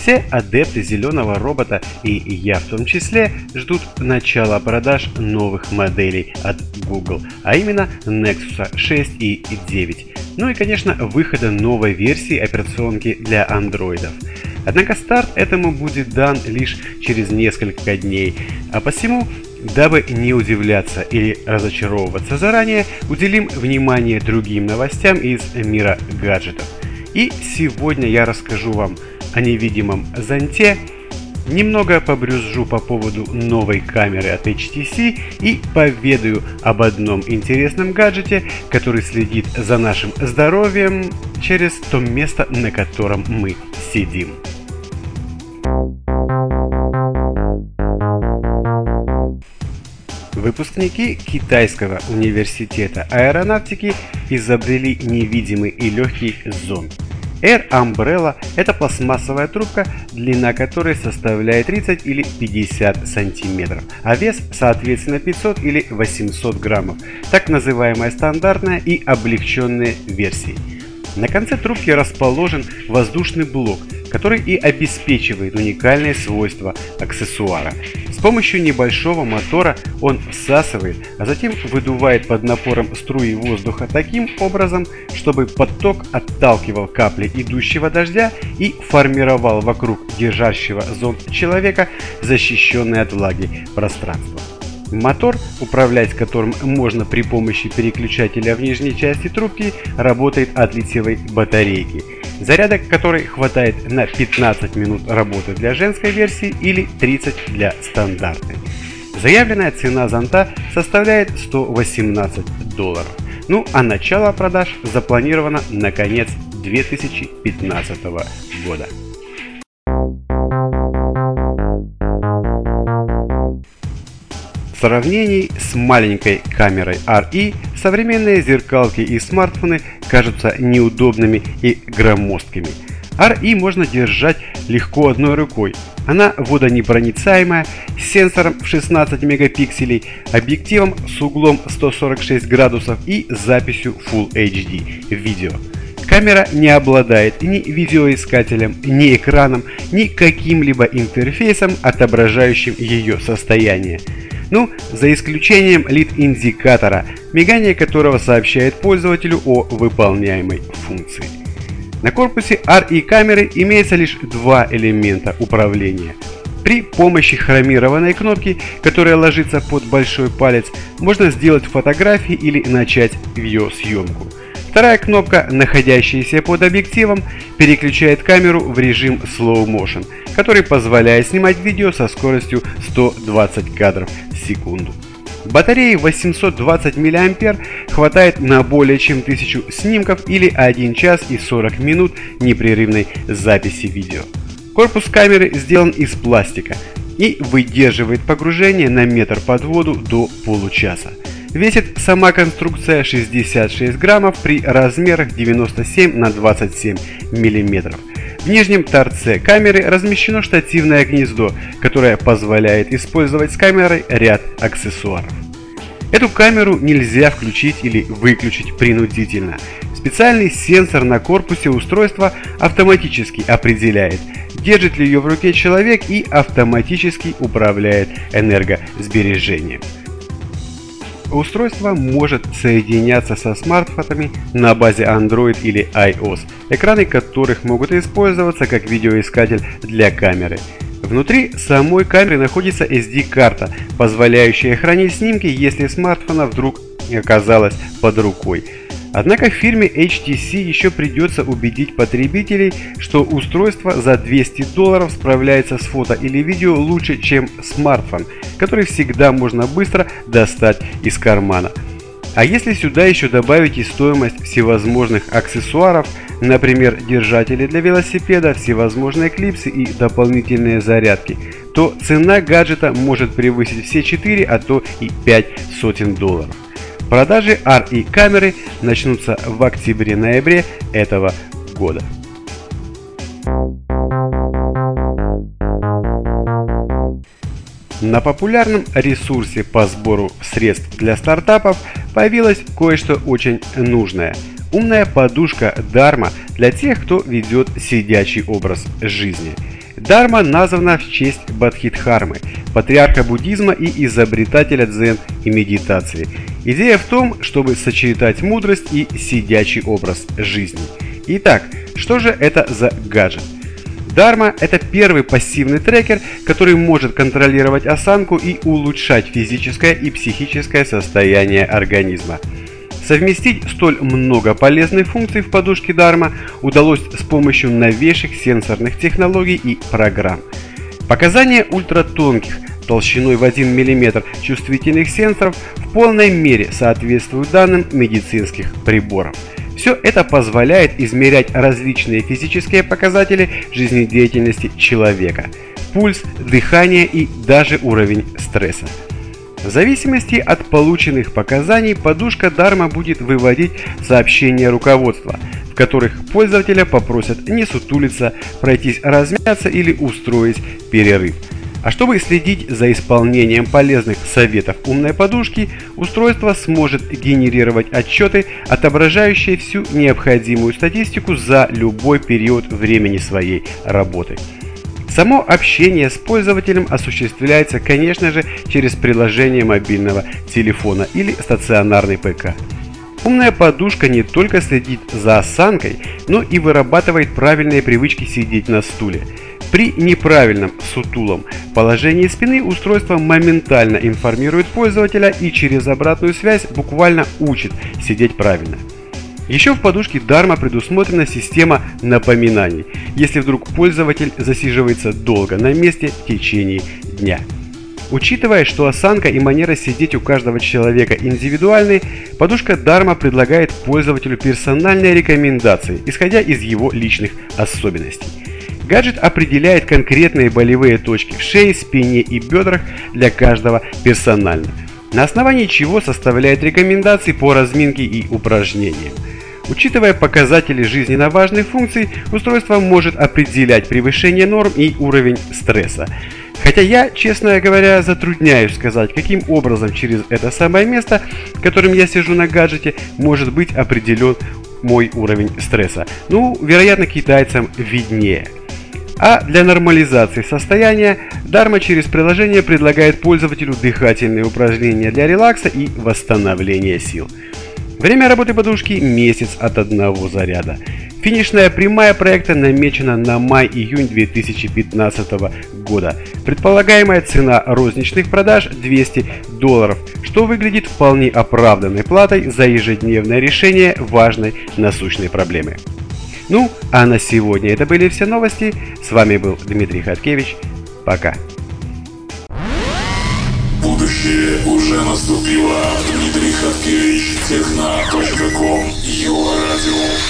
Все адепты зеленого робота и я в том числе ждут начала продаж новых моделей от Google, а именно Nexus 6 и 9. Ну и конечно выхода новой версии операционки для андроидов. Однако старт этому будет дан лишь через несколько дней, а посему Дабы не удивляться или разочаровываться заранее, уделим внимание другим новостям из мира гаджетов. И сегодня я расскажу вам о невидимом зонте, немного побрюзжу по поводу новой камеры от HTC и поведаю об одном интересном гаджете, который следит за нашим здоровьем через то место, на котором мы сидим. Выпускники китайского университета аэронавтики изобрели невидимый и легкий зонт. Air Umbrella – это пластмассовая трубка, длина которой составляет 30 или 50 сантиметров, а вес соответственно 500 или 800 граммов, так называемая стандартная и облегченная версии. На конце трубки расположен воздушный блок, который и обеспечивает уникальные свойства аксессуара. С помощью небольшого мотора он всасывает, а затем выдувает под напором струи воздуха таким образом, чтобы поток отталкивал капли идущего дождя и формировал вокруг держащего зонт человека защищенное от влаги пространство. Мотор, управлять которым можно при помощи переключателя в нижней части трубки, работает от литиевой батарейки – зарядок которой хватает на 15 минут работы для женской версии или 30 для стандартной. Заявленная цена зонта составляет 118 долларов. Ну а начало продаж запланировано на конец 2015 года. В сравнении с маленькой камерой RE современные зеркалки и смартфоны кажутся неудобными и громоздкими. RE можно держать легко одной рукой. Она водонепроницаемая, с сенсором в 16 мегапикселей, объективом с углом 146 градусов и записью Full HD видео. Камера не обладает ни видеоискателем, ни экраном, ни каким-либо интерфейсом, отображающим ее состояние. Ну, за исключением лид-индикатора, мигание которого сообщает пользователю о выполняемой функции. На корпусе RE камеры имеется лишь два элемента управления. При помощи хромированной кнопки, которая ложится под большой палец, можно сделать фотографии или начать ее съемку. Вторая кнопка, находящаяся под объективом, переключает камеру в режим Slow Motion, который позволяет снимать видео со скоростью 120 кадров в секунду. Батареи 820 мА хватает на более чем 1000 снимков или 1 час и 40 минут непрерывной записи видео. Корпус камеры сделан из пластика и выдерживает погружение на метр под воду до получаса. Весит сама конструкция 66 граммов при размерах 97 на 27 миллиметров. В нижнем торце камеры размещено штативное гнездо, которое позволяет использовать с камерой ряд аксессуаров. Эту камеру нельзя включить или выключить принудительно. Специальный сенсор на корпусе устройства автоматически определяет, держит ли ее в руке человек и автоматически управляет энергосбережением. Устройство может соединяться со смартфонами на базе Android или iOS, экраны которых могут использоваться как видеоискатель для камеры. Внутри самой камеры находится SD-карта, позволяющая хранить снимки, если смартфона вдруг оказалось под рукой. Однако фирме HTC еще придется убедить потребителей, что устройство за 200 долларов справляется с фото или видео лучше, чем смартфон, который всегда можно быстро достать из кармана. А если сюда еще добавить и стоимость всевозможных аксессуаров, например, держатели для велосипеда, всевозможные клипсы и дополнительные зарядки, то цена гаджета может превысить все 4, а то и 5 сотен долларов. Продажи RE камеры начнутся в октябре-ноябре этого года. На популярном ресурсе по сбору средств для стартапов появилось кое-что очень нужное. Умная подушка Dharma для тех, кто ведет сидячий образ жизни. Dharma названа в честь Бадхидхармы, патриарха буддизма и изобретателя дзен и медитации. Идея в том, чтобы сочетать мудрость и сидячий образ жизни. Итак, что же это за гаджет? Dharma – это первый пассивный трекер, который может контролировать осанку и улучшать физическое и психическое состояние организма. Совместить столь много полезных функций в подушке Dharma удалось с помощью новейших сенсорных технологий и программ. Показания ультратонких, толщиной в 1 мм чувствительных сенсоров в полной мере соответствуют данным медицинских приборов – все это позволяет измерять различные физические показатели жизнедеятельности человека – пульс, дыхание и даже уровень стресса. В зависимости от полученных показаний подушка Дарма будет выводить сообщения руководства, в которых пользователя попросят не сутулиться, пройтись размяться или устроить перерыв – а чтобы следить за исполнением полезных советов умной подушки, устройство сможет генерировать отчеты, отображающие всю необходимую статистику за любой период времени своей работы. Само общение с пользователем осуществляется, конечно же, через приложение мобильного телефона или стационарный ПК. Умная подушка не только следит за осанкой, но и вырабатывает правильные привычки сидеть на стуле – при неправильном сутулом положении спины устройство моментально информирует пользователя и через обратную связь буквально учит сидеть правильно. Еще в подушке Dharma предусмотрена система напоминаний, если вдруг пользователь засиживается долго на месте в течение дня. Учитывая, что осанка и манера сидеть у каждого человека индивидуальны, подушка Dharma предлагает пользователю персональные рекомендации, исходя из его личных особенностей. Гаджет определяет конкретные болевые точки в шее, спине и бедрах для каждого персонально, на основании чего составляет рекомендации по разминке и упражнениям. Учитывая показатели жизненно важных функций, устройство может определять превышение норм и уровень стресса. Хотя я, честно говоря, затрудняюсь сказать, каким образом через это самое место, которым я сижу на гаджете, может быть определен мой уровень стресса. Ну, вероятно, китайцам виднее. А для нормализации состояния Dharma через приложение предлагает пользователю дыхательные упражнения для релакса и восстановления сил. Время работы подушки – месяц от одного заряда. Финишная прямая проекта намечена на май-июнь 2015 года. Предполагаемая цена розничных продаж 200 долларов, что выглядит вполне оправданной платой за ежедневное решение важной насущной проблемы. Ну, а на сегодня это были все новости. С вами был Дмитрий Хаткевич. Пока. Будущее уже наступило. Дмитрий Хаткевич, техно.ком, Его радио.